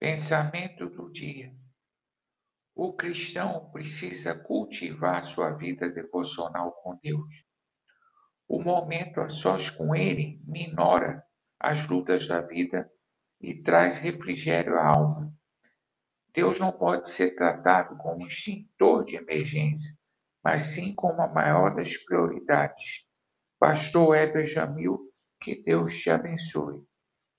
Pensamento do dia. O cristão precisa cultivar sua vida devocional com Deus. O momento a sós com Ele minora as lutas da vida e traz refrigério à alma. Deus não pode ser tratado como um extintor de emergência, mas sim como a maior das prioridades. Pastor Heber Jamil, que Deus te abençoe.